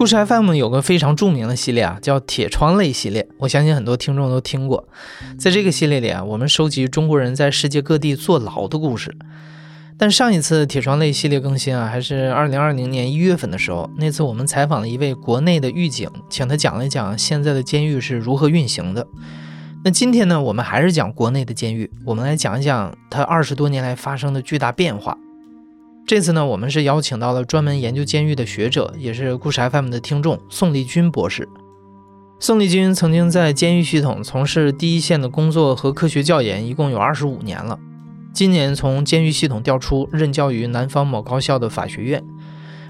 故事 FM 有个非常著名的系列啊，叫铁窗类系列。我相信很多听众都听过。在这个系列里啊，我们收集中国人在世界各地坐牢的故事。但上一次铁窗类系列更新啊，还是二零二零年一月份的时候。那次我们采访了一位国内的狱警，请他讲了讲现在的监狱是如何运行的。那今天呢，我们还是讲国内的监狱，我们来讲一讲它二十多年来发生的巨大变化。这次呢，我们是邀请到了专门研究监狱的学者，也是故事 FM 的听众宋立军博士。宋立军曾经在监狱系统从事第一线的工作和科学教研，一共有二十五年了。今年从监狱系统调出，任教于南方某高校的法学院。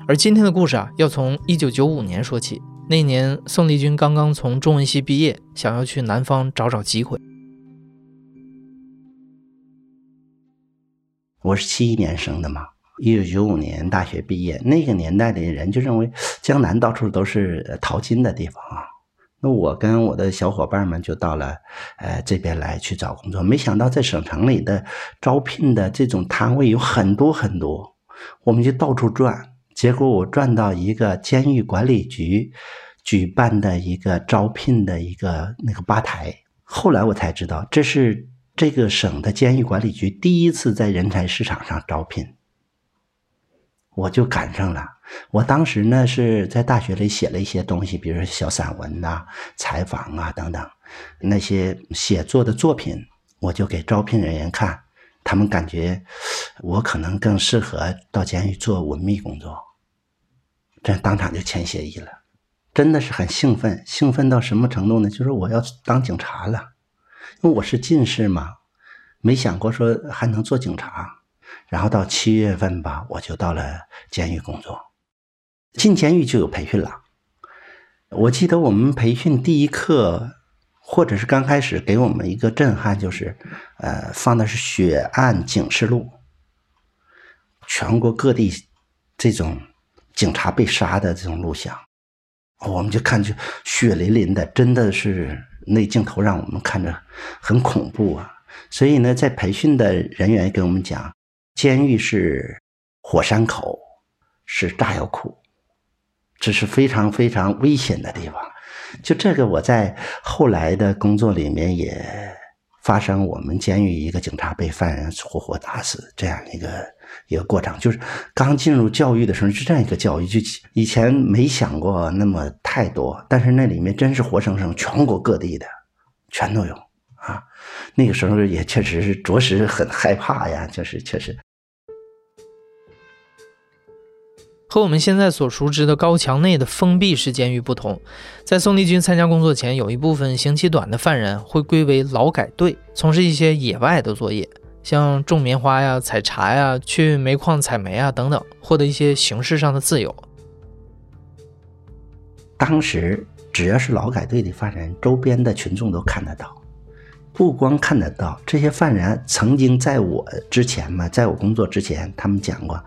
而今天的故事啊，要从一九九五年说起。那年，宋立军刚刚从中文系毕业，想要去南方找找机会。我是七一年生的嘛。一九九五年大学毕业，那个年代的人就认为江南到处都是淘金的地方啊。那我跟我的小伙伴们就到了呃这边来去找工作，没想到在省城里的招聘的这种摊位有很多很多，我们就到处转。结果我转到一个监狱管理局举办的一个招聘的一个那个吧台，后来我才知道这是这个省的监狱管理局第一次在人才市场上招聘。我就赶上了。我当时呢是在大学里写了一些东西，比如说小散文呐、采访啊等等，那些写作的作品，我就给招聘人员看，他们感觉我可能更适合到监狱做文秘工作，这当场就签协议了，真的是很兴奋，兴奋到什么程度呢？就是我要当警察了，因为我是近视嘛，没想过说还能做警察。然后到七月份吧，我就到了监狱工作。进监狱就有培训了。我记得我们培训第一课，或者是刚开始给我们一个震撼，就是呃，放的是血案警示录，全国各地这种警察被杀的这种录像，我们就看就血淋淋的，真的是那镜头让我们看着很恐怖啊。所以呢，在培训的人员跟我们讲。监狱是火山口，是炸药库，这是非常非常危险的地方。就这个，我在后来的工作里面也发生，我们监狱一个警察被犯人活活打死这样一个一个过程。就是刚进入教育的时候，是这样一个教育，就以前没想过那么太多，但是那里面真是活生生，全国各地的全都有啊。那个时候也确实是着实很害怕呀，就是确实。和我们现在所熟知的高墙内的封闭式监狱不同，在宋立军参加工作前，有一部分刑期短的犯人会归为劳改队，从事一些野外的作业，像种棉花呀、采茶呀、去煤矿采煤啊等等，获得一些形式上的自由。当时只要是劳改队的犯人，周边的群众都看得到。不光看得到，这些犯人曾经在我之前嘛，在我工作之前，他们讲过。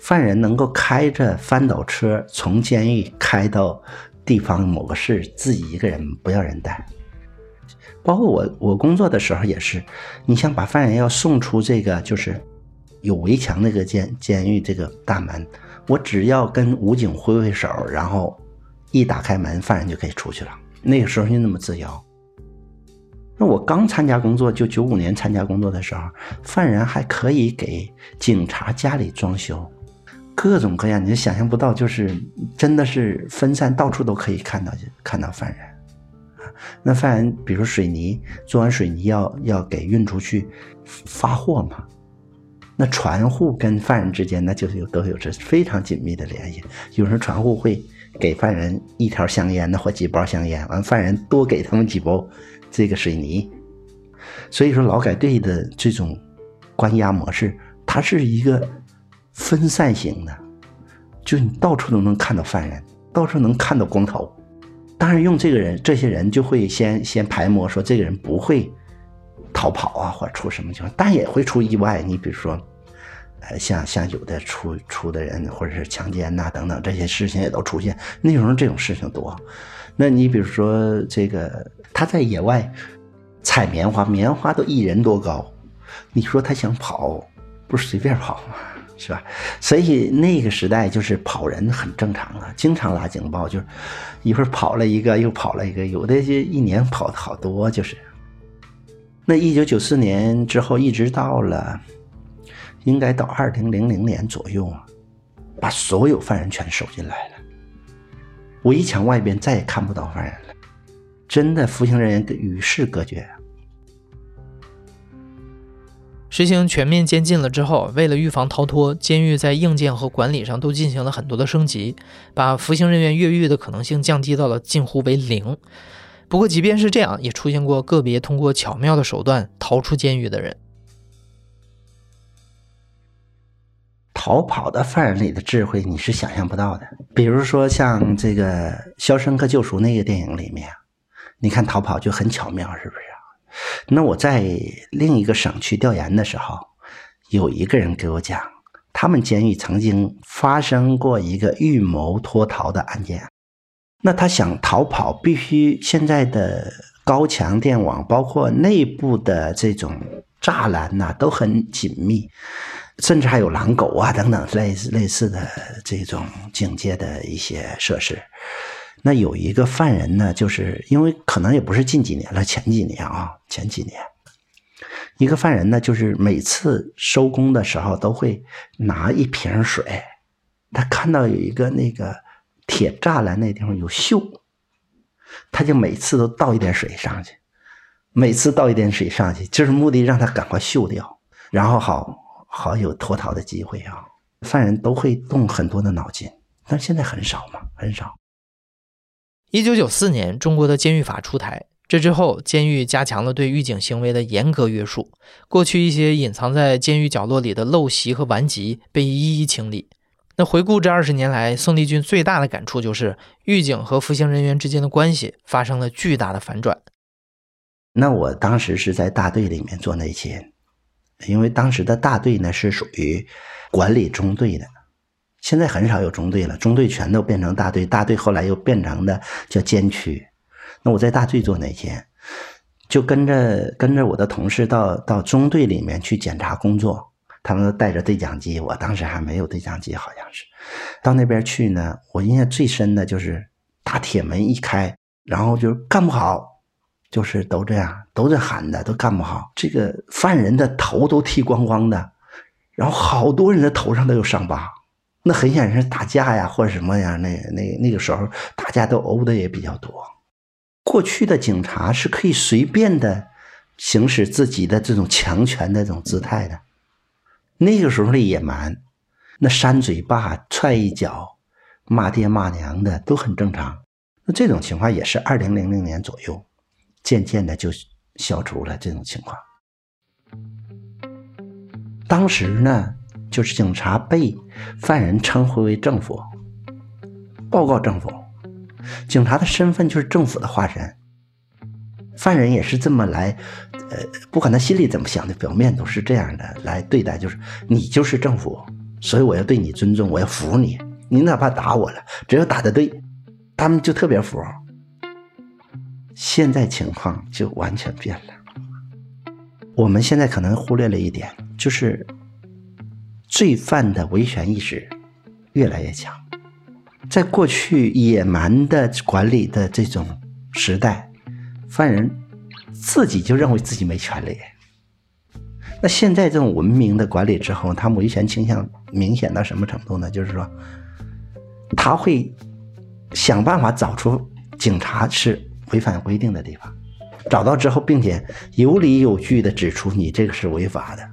犯人能够开着翻斗车从监狱开到地方某个市，自己一个人不要人带。包括我，我工作的时候也是。你想把犯人要送出这个就是有围墙那个监监狱这个大门，我只要跟武警挥挥手，然后一打开门，犯人就可以出去了。那个时候就那么自由。那我刚参加工作，就九五年参加工作的时候，犯人还可以给警察家里装修。各种各样，你想象不到，就是真的是分散，到处都可以看到，看到犯人啊。那犯人，比如水泥做完水泥要要给运出去发货嘛，那船户跟犯人之间那就是有都有着非常紧密的联系。有时候船户会给犯人一条香烟，那或几包香烟，完犯人多给他们几包这个水泥。所以说，劳改队的这种关押模式，它是一个。分散型的，就你到处都能看到犯人，到处能看到光头，当然用这个人，这些人就会先先排摸，说这个人不会逃跑啊，或者出什么情况，但也会出意外。你比如说，呃，像像有的出出的人，或者是强奸呐等等这些事情也都出现。那时候这种事情多。那你比如说这个他在野外采棉花，棉花都一人多高，你说他想跑，不是随便跑吗？是吧？所以那个时代就是跑人很正常啊，经常拉警报，就是一会儿跑了一个，又跑了一个，有的就一年跑的好多，就是。那一九九四年之后，一直到了，应该到二零零零年左右啊，把所有犯人全收进来了，围墙外边再也看不到犯人了，真的服刑人员与世隔绝啊。实行全面监禁了之后，为了预防逃脱，监狱在硬件和管理上都进行了很多的升级，把服刑人员越狱的可能性降低到了近乎为零。不过，即便是这样，也出现过个别通过巧妙的手段逃出监狱的人。逃跑的犯人里的智慧，你是想象不到的。比如说，像这个《肖申克救赎》那个电影里面，你看逃跑就很巧妙，是不是？那我在另一个省去调研的时候，有一个人给我讲，他们监狱曾经发生过一个预谋脱逃的案件。那他想逃跑，必须现在的高墙电网，包括内部的这种栅栏呐，都很紧密，甚至还有狼狗啊等等类似类似的这种警戒的一些设施。那有一个犯人呢，就是因为可能也不是近几年了，前几年啊，前几年，一个犯人呢，就是每次收工的时候都会拿一瓶水，他看到有一个那个铁栅栏那地方有锈，他就每次都倒一点水上去，每次倒一点水上去，就是目的让他赶快锈掉，然后好好有脱逃的机会啊。犯人都会动很多的脑筋，但现在很少嘛，很少。一九九四年，中国的监狱法出台。这之后，监狱加强了对狱警行为的严格约束。过去一些隐藏在监狱角落里的陋习和顽疾被一一清理。那回顾这二十年来，宋立军最大的感触就是，狱警和服刑人员之间的关系发生了巨大的反转。那我当时是在大队里面做内勤，因为当时的大队呢是属于管理中队的。现在很少有中队了，中队全都变成大队，大队后来又变成的叫监区。那我在大队做内监，就跟着跟着我的同事到到中队里面去检查工作，他们都带着对讲机，我当时还没有对讲机，好像是到那边去呢。我印象最深的就是大铁门一开，然后就是干不好，就是都这样，都在喊的，都干不好。这个犯人的头都剃光光的，然后好多人的头上都有伤疤。那很显然是打架呀，或者什么呀？那那那个时候，大家都殴的也比较多。过去的警察是可以随便的行使自己的这种强权的这种姿态的。那个时候的野蛮，那扇嘴巴、踹一脚、骂爹骂娘的都很正常。那这种情况也是二零零零年左右，渐渐的就消除了这种情况。当时呢？就是警察被犯人称呼为政府，报告政府，警察的身份就是政府的化身。犯人也是这么来，呃，不管他心里怎么想的，表面都是这样的来对待，就是你就是政府，所以我要对你尊重，我要服你。你哪怕打我了，只要打的对，他们就特别服。现在情况就完全变了。我们现在可能忽略了一点，就是。罪犯的维权意识越来越强，在过去野蛮的管理的这种时代，犯人自己就认为自己没权利。那现在这种文明的管理之后，他维权倾向明显到什么程度呢？就是说，他会想办法找出警察是违反规定的地方，找到之后，并且有理有据的指出你这个是违法的。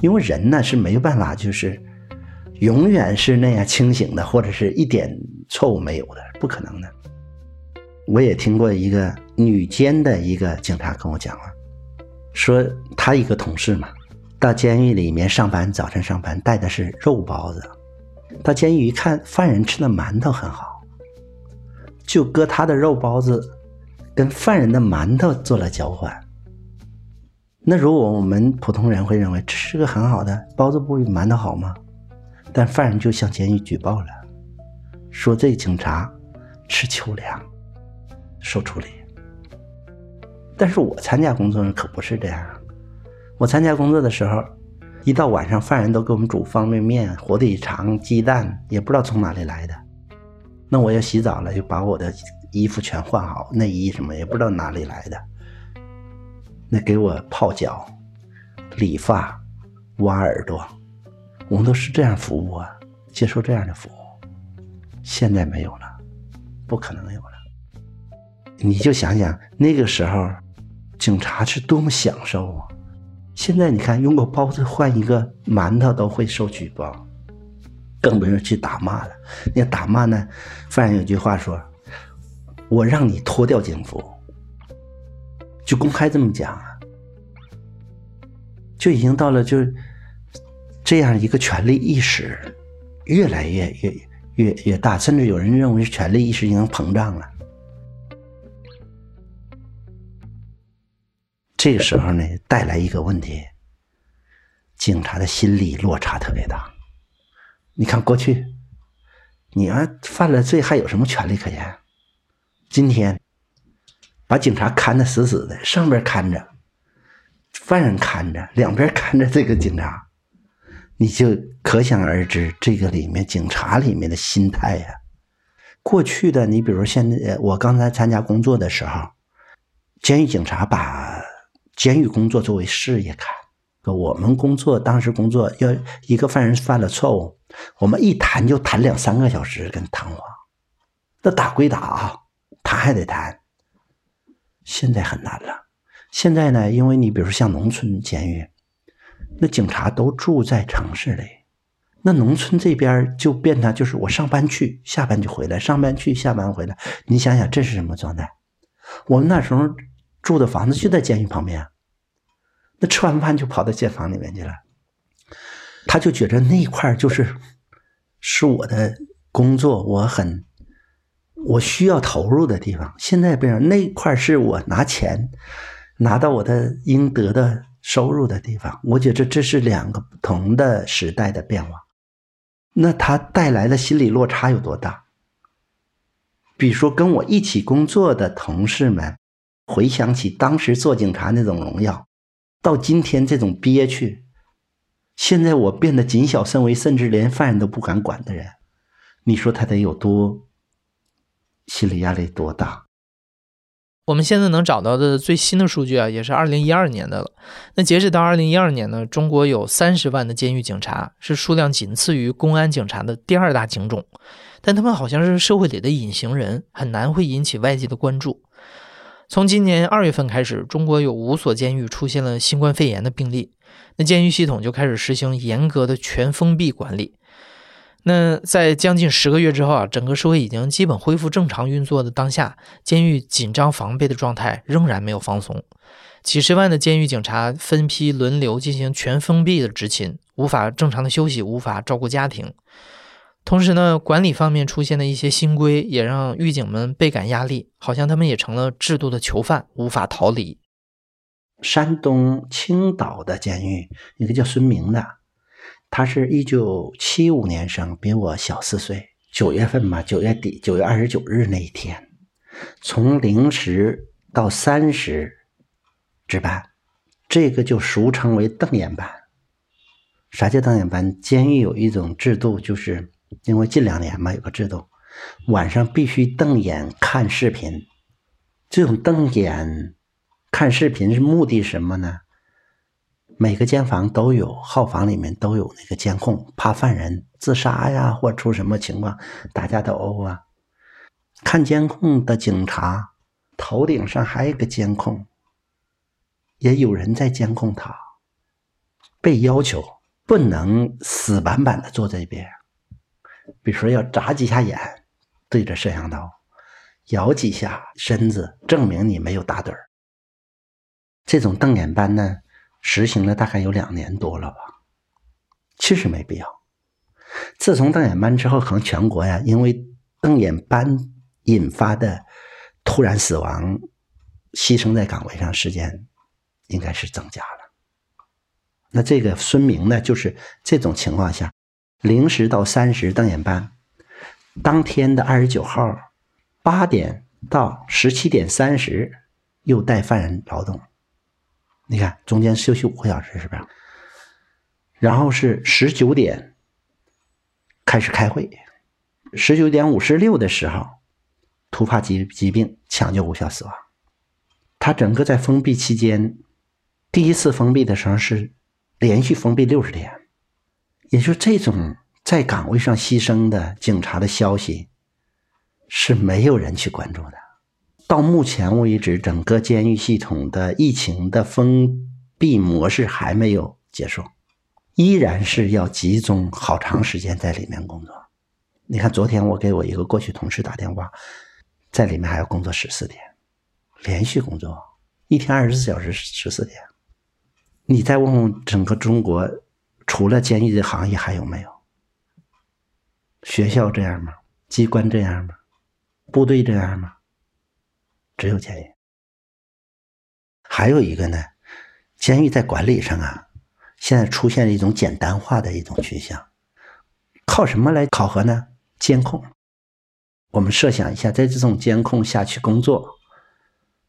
因为人呢是没有办法，就是永远是那样清醒的，或者是一点错误没有的，不可能的。我也听过一个女监的一个警察跟我讲了，说他一个同事嘛，到监狱里面上班，早晨上班带的是肉包子，到监狱一看，犯人吃的馒头很好，就割他的肉包子，跟犯人的馒头做了交换。那如果我们普通人会认为这是个很好的包子，不比馒头好吗？但犯人就向监狱举报了，说这警察吃秋粮，受处理。但是我参加工作可不是这样，我参加工作的时候，一到晚上，犯人都给我们煮方便面、火腿肠、鸡蛋，也不知道从哪里来的。那我要洗澡了，就把我的衣服全换好，内衣什么也不知道哪里来的。那给我泡脚、理发、挖耳朵，我们都是这样服务啊，接受这样的服务。现在没有了，不可能有了。你就想想那个时候，警察是多么享受啊！现在你看，用个包子换一个馒头都会受举报，更不用去打骂了。那打骂呢，犯人有句话说：“我让你脱掉警服。”就公开这么讲啊，就已经到了就这样一个权力意识越来越越越越大，甚至有人认为权力意识已经膨胀了。这个时候呢，带来一个问题，警察的心理落差特别大。你看过去，你要犯了罪，还有什么权利可言？今天。把警察看得死死的，上边看着，犯人看着，两边看着这个警察，你就可想而知这个里面警察里面的心态呀。过去的你比如现在，我刚才参加工作的时候，监狱警察把监狱工作作为事业看。我们工作当时工作要一个犯人犯了错误，我们一谈就谈两三个小时跟谈话，那打归打啊，谈还得谈。现在很难了。现在呢，因为你比如像农村监狱，那警察都住在城市里，那农村这边就变成就是我上班去，下班就回来，上班去，下班回来。你想想这是什么状态？我们那时候住的房子就在监狱旁边，那吃完饭就跑到监房里面去了。他就觉得那一块就是是我的工作，我很。我需要投入的地方，现在不样，那块是我拿钱拿到我的应得的收入的地方。我觉得这是两个不同的时代的变化，那它带来的心理落差有多大？比如说，跟我一起工作的同事们，回想起当时做警察那种荣耀，到今天这种憋屈，现在我变得谨小慎微，甚至连犯人都不敢管的人，你说他得有多？心理压力多大？我们现在能找到的最新的数据啊，也是二零一二年的了。那截止到二零一二年呢，中国有三十万的监狱警察，是数量仅次于公安警察的第二大警种。但他们好像是社会里的隐形人，很难会引起外界的关注。从今年二月份开始，中国有五所监狱出现了新冠肺炎的病例，那监狱系统就开始实行严格的全封闭管理。那在将近十个月之后啊，整个社会已经基本恢复正常运作的当下，监狱紧张防备的状态仍然没有放松。几十万的监狱警察分批轮流进行全封闭的执勤，无法正常的休息，无法照顾家庭。同时呢，管理方面出现的一些新规，也让狱警们倍感压力，好像他们也成了制度的囚犯，无法逃离。山东青岛的监狱，一个叫孙明的。他是一九七五年生，比我小四岁。九月份嘛，九月底，九月二十九日那一天，从零时到三时值班，这个就俗称为瞪眼班。啥叫瞪眼班？监狱有一种制度，就是因为近两年嘛，有个制度，晚上必须瞪眼看视频。这种瞪眼看视频是目的什么呢？每个监房都有，号房里面都有那个监控，怕犯人自杀呀，或出什么情况，打架斗殴啊。看监控的警察头顶上还有一个监控，也有人在监控他。被要求不能死板板的坐这边，比如说要眨几下眼，对着摄像头，摇几下身子，证明你没有打盹儿。这种瞪眼班呢？实行了大概有两年多了吧，其实没必要。自从瞪眼班之后，可能全国呀，因为瞪眼班引发的突然死亡、牺牲在岗位上时间应该是增加了。那这个孙明呢，就是这种情况下，零时到三时瞪眼班，当天的二十九号八点到十七点三十又带犯人劳动，你看中间休息五个小时，是不是？然后是十九点开始开会，十九点五十六的时候，突发疾疾病抢救无效死亡。他整个在封闭期间，第一次封闭的时候是。连续封闭六十天，也就这种在岗位上牺牲的警察的消息，是没有人去关注的。到目前为止，整个监狱系统的疫情的封闭模式还没有结束，依然是要集中好长时间在里面工作。你看，昨天我给我一个过去同事打电话，在里面还要工作十四天，连续工作一天二十四小时十四天。你再问问整个中国，除了监狱的行业还有没有？学校这样吗？机关这样吗？部队这样吗？只有监狱。还有一个呢，监狱在管理上啊，现在出现了一种简单化的一种趋向。靠什么来考核呢？监控。我们设想一下，在这种监控下去工作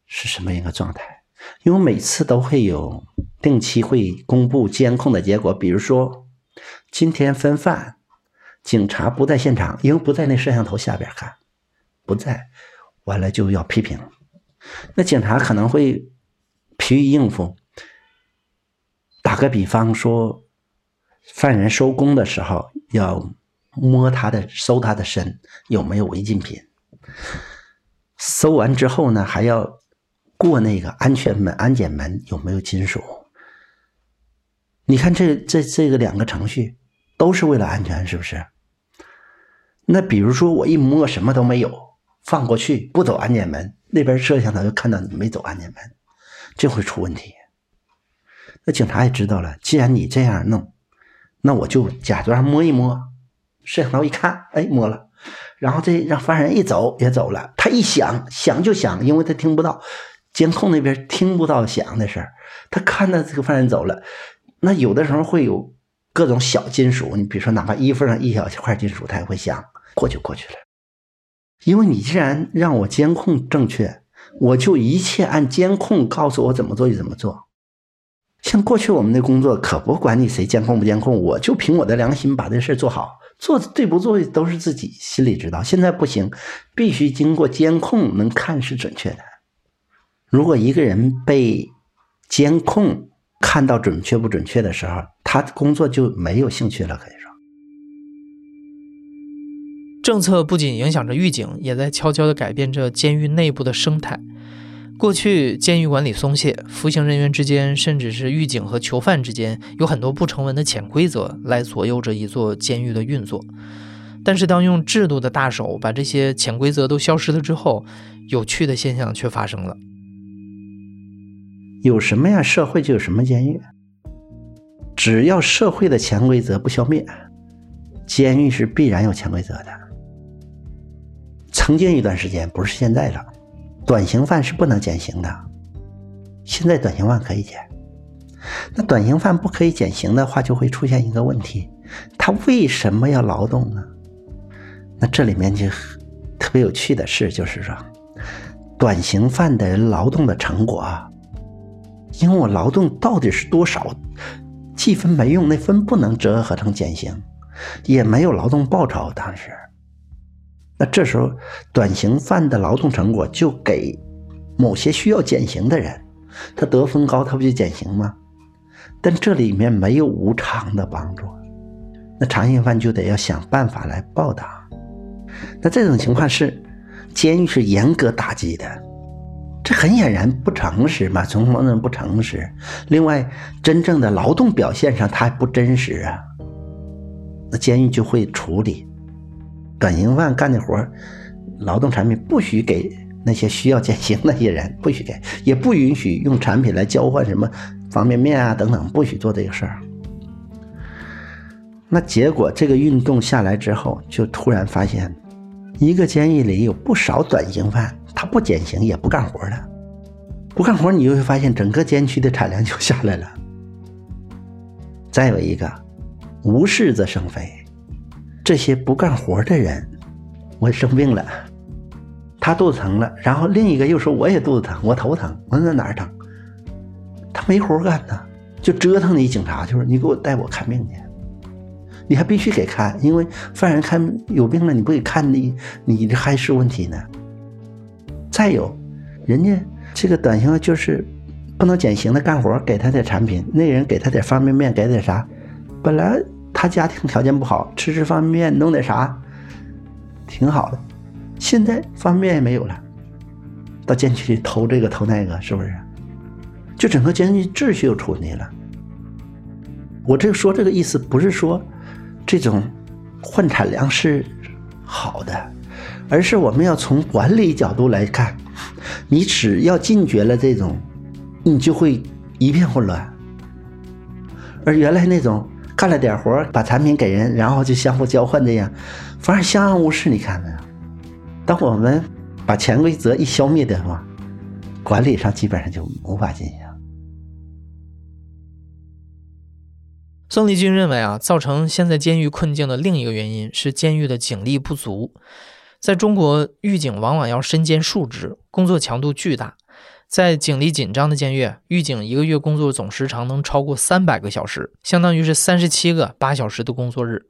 是什么一个状态？因为每次都会有定期会公布监控的结果，比如说今天分饭，警察不在现场，因为不在那摄像头下边看，不在，完了就要批评。那警察可能会疲于应付。打个比方说，犯人收工的时候要摸他的、搜他的身有没有违禁品，搜完之后呢还要。过那个安全门、安检门有没有金属？你看这这这个两个程序都是为了安全，是不是？那比如说我一摸什么都没有，放过去不走安检门，那边摄像头就看到你没走安检门，这会出问题。那警察也知道了，既然你这样弄，那我就假装摸一摸，摄像头一看，哎，摸了，然后这让犯人一走也走了，他一响响就响，因为他听不到。监控那边听不到响的声他看到这个犯人走了，那有的时候会有各种小金属，你比如说哪怕衣服上一小块金属，它也会响，过去过去了。因为你既然让我监控正确，我就一切按监控告诉我怎么做就怎么做。像过去我们的工作可不管你谁监控不监控，我就凭我的良心把这事做好，做对不做都是自己心里知道。现在不行，必须经过监控能看是准确的。如果一个人被监控看到准确不准确的时候，他工作就没有兴趣了。可以说，政策不仅影响着狱警，也在悄悄地改变着监狱内部的生态。过去监狱管理松懈，服刑人员之间，甚至是狱警和囚犯之间，有很多不成文的潜规则来左右着一座监狱的运作。但是，当用制度的大手把这些潜规则都消失了之后，有趣的现象却发生了。有什么样社会就有什么监狱。只要社会的潜规则不消灭，监狱是必然有潜规则的。曾经一段时间，不是现在了，短刑犯是不能减刑的。现在短刑犯可以减。那短刑犯不可以减刑的话，就会出现一个问题：他为什么要劳动呢？那这里面就特别有趣的事，就是说，短刑犯的人劳动的成果。因为我劳动到底是多少，计分没用，那分不能折合成减刑，也没有劳动报酬。当时，那这时候短刑犯的劳动成果就给某些需要减刑的人，他得分高，他不就减刑吗？但这里面没有无偿的帮助，那长刑犯就得要想办法来报答。那这种情况是监狱是严格打击的。这很显然不诚实嘛，从某种不诚实。另外，真正的劳动表现上，他还不真实啊。那监狱就会处理短刑犯干的活劳动产品不许给那些需要减刑那些人，不许给，也不允许用产品来交换什么方便面啊等等，不许做这个事儿。那结果，这个运动下来之后，就突然发现，一个监狱里有不少短刑犯，他不减刑也不干活了，不干活你就会发现整个监区的产量就下来了。再有一个，无事则生非，这些不干活的人，我生病了，他肚子疼了，然后另一个又说我也肚子疼，我头疼，我说哪儿疼？他没活干呢，就折腾你警察，就是你给我带我看病去。你还必须给看，因为犯人看有病了，你不给看，你你这还是问题呢。再有，人家这个短信就是不能减刑的干活，给他点产品，那人给他点方便面，给点啥？本来他家庭条件不好，吃吃方便面，弄点啥，挺好的。现在方便面也没有了，到监区里偷这个偷那个，是不是？就整个监狱秩序又出问题了。我这说这个意思不是说。这种换产粮是好的，而是我们要从管理角度来看，你只要禁绝了这种，你就会一片混乱。而原来那种干了点活把产品给人，然后就相互交换这样，反而相安无事。你看没有？当我们把潜规则一消灭的话，管理上基本上就无法进行。宋立军认为啊，造成现在监狱困境的另一个原因是监狱的警力不足。在中国，狱警往往要身兼数职，工作强度巨大。在警力紧张的监狱，狱警一个月工作总时长能超过三百个小时，相当于是三十七个八小时的工作日。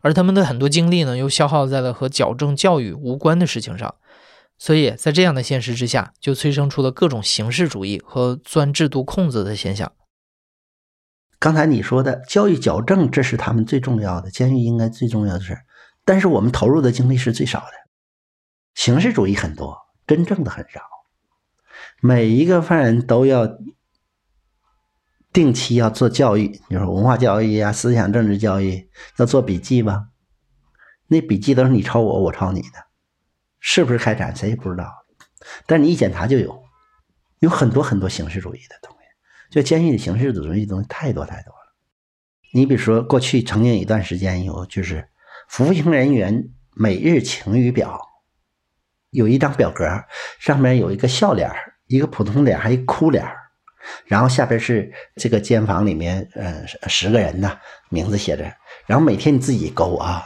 而他们的很多精力呢，又消耗在了和矫正教育无关的事情上。所以在这样的现实之下，就催生出了各种形式主义和钻制度空子的现象。刚才你说的教育矫正，这是他们最重要的，监狱应该最重要的事但是我们投入的精力是最少的，形式主义很多，真正的很少。每一个犯人都要定期要做教育，你说文化教育呀、思想政治教育，要做笔记吧？那笔记都是你抄我，我抄你的，是不是开展谁也不知道。但你一检查就有，有很多很多形式主义的东西。就监狱的形式主义东西太多太多了。你比如说，过去曾经一段时间有，就是服刑人员每日晴雨表，有一张表格，上面有一个笑脸一个普通脸，还一哭脸然后下边是这个监房里面，呃，十个人呢，名字写着，然后每天你自己勾啊，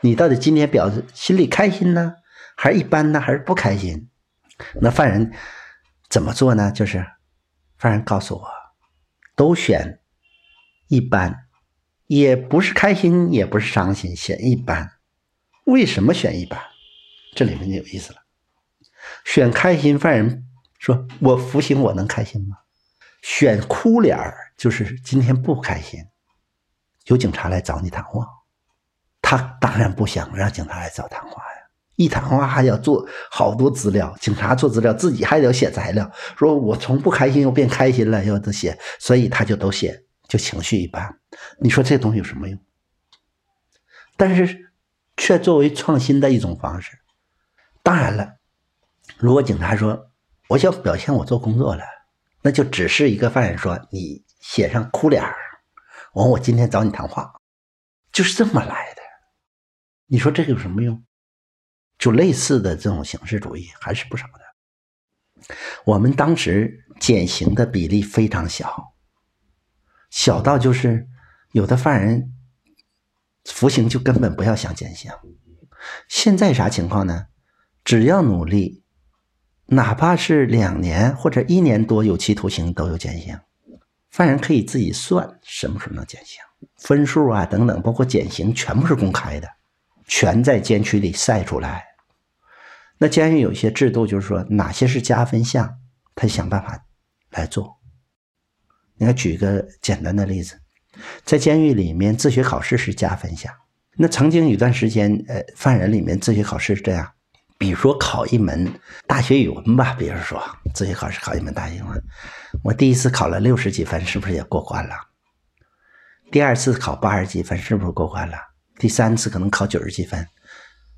你到底今天表示心里开心呢，还是一般呢，还是不开心？那犯人怎么做呢？就是犯人告诉我。都选一般，也不是开心，也不是伤心，选一般。为什么选一般？这里面就有意思了。选开心犯人说：“我服刑，我能开心吗？”选哭脸儿就是今天不开心，有警察来找你谈话，他当然不想让警察来找谈话呀。一谈话还要做好多资料，警察做资料，自己还得写材料。说我从不开心又变开心了，要都写，所以他就都写，就情绪一般。你说这东西有什么用？但是却作为创新的一种方式。当然了，如果警察说我想表现我做工作了，那就只是一个犯人说你写上哭脸儿，完我今天找你谈话，就是这么来的。你说这个有什么用？就类似的这种形式主义还是不少的。我们当时减刑的比例非常小，小到就是有的犯人服刑就根本不要想减刑。现在啥情况呢？只要努力，哪怕是两年或者一年多有期徒刑都有减刑。犯人可以自己算什么时候能减刑，分数啊等等，包括减刑全部是公开的，全在监区里晒出来。那监狱有些制度，就是说哪些是加分项，他想办法来做。你看，举个简单的例子，在监狱里面自学考试是加分项。那曾经有段时间，呃，犯人里面自学考试是这样：，比如说考一门大学语文吧，比如说自学考试考一门大学语文，我第一次考了六十几分，是不是也过关了？第二次考八十几分，是不是过关了？第三次可能考九十几分。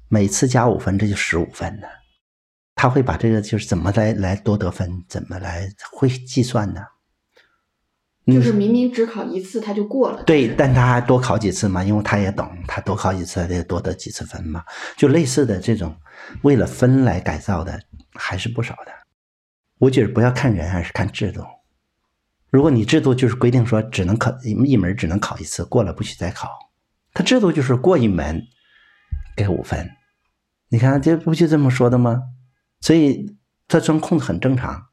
每次加五分，这就十五分呢。他会把这个就是怎么来来多得分，怎么来会计算呢？就是明明只考一次他就过了。对，但他还多考几次嘛，因为他也懂，他多考几次得多得几次分嘛。就类似的这种，为了分来改造的还是不少的。我觉得不要看人，还是看制度。如果你制度就是规定说只能考一门，只能考一次，过了不许再考。他制度就是过一门给五分，你看这不就这么说的吗？所以他钻空子很正常。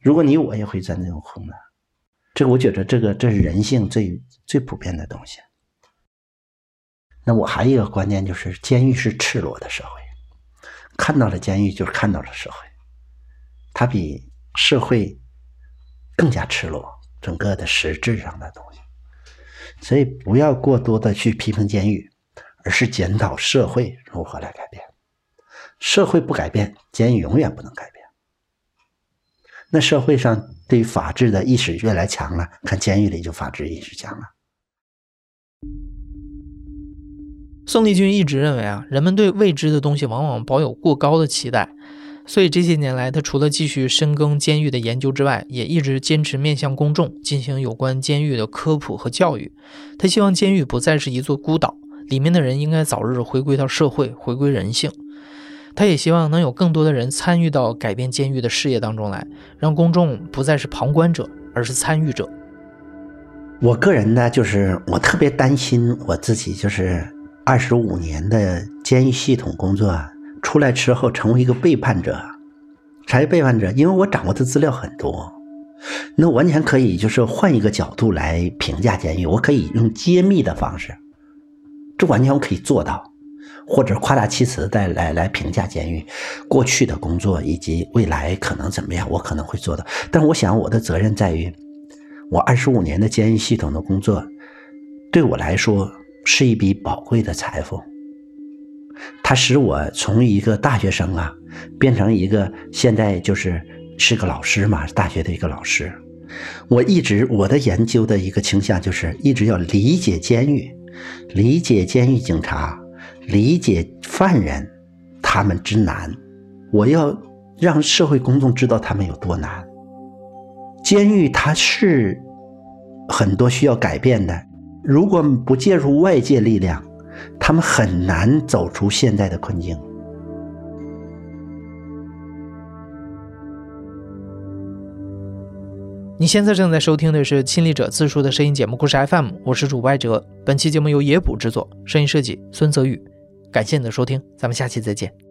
如果你我也会钻这种空子。这个我觉得，这个这是人性最最普遍的东西。那我还有一个观念，就是监狱是赤裸的社会，看到了监狱就是看到了社会，它比社会更加赤裸，整个的实质上的东西。所以不要过多的去批评监狱，而是检讨社会如何来改变。社会不改变，监狱永远不能改变。那社会上对于法治的意识越来强了，看监狱里就法治意识强了。宋立军一直认为啊，人们对未知的东西往往抱有过高的期待，所以这些年来，他除了继续深耕监狱的研究之外，也一直坚持面向公众进行有关监狱的科普和教育。他希望监狱不再是一座孤岛，里面的人应该早日回归到社会，回归人性。他也希望能有更多的人参与到改变监狱的事业当中来，让公众不再是旁观者，而是参与者。我个人呢，就是我特别担心我自己，就是二十五年的监狱系统工作出来之后，成为一个背叛者。啥叫背叛者？因为我掌握的资料很多，那完全可以就是换一个角度来评价监狱，我可以用揭秘的方式，这完全可以做到。或者夸大其词的来来评价监狱过去的工作以及未来可能怎么样，我可能会做到。但我想我的责任在于，我二十五年的监狱系统的工作，对我来说是一笔宝贵的财富。它使我从一个大学生啊，变成一个现在就是是个老师嘛，大学的一个老师。我一直我的研究的一个倾向就是一直要理解监狱，理解监狱警察。理解犯人，他们之难，我要让社会公众知道他们有多难。监狱它是很多需要改变的，如果不介入外界力量，他们很难走出现在的困境。你现在正在收听的是《亲历者自述》的声音节目故事 FM，我是主播艾哲，本期节目由野捕制作，声音设计孙泽宇。感谢你的收听，咱们下期再见。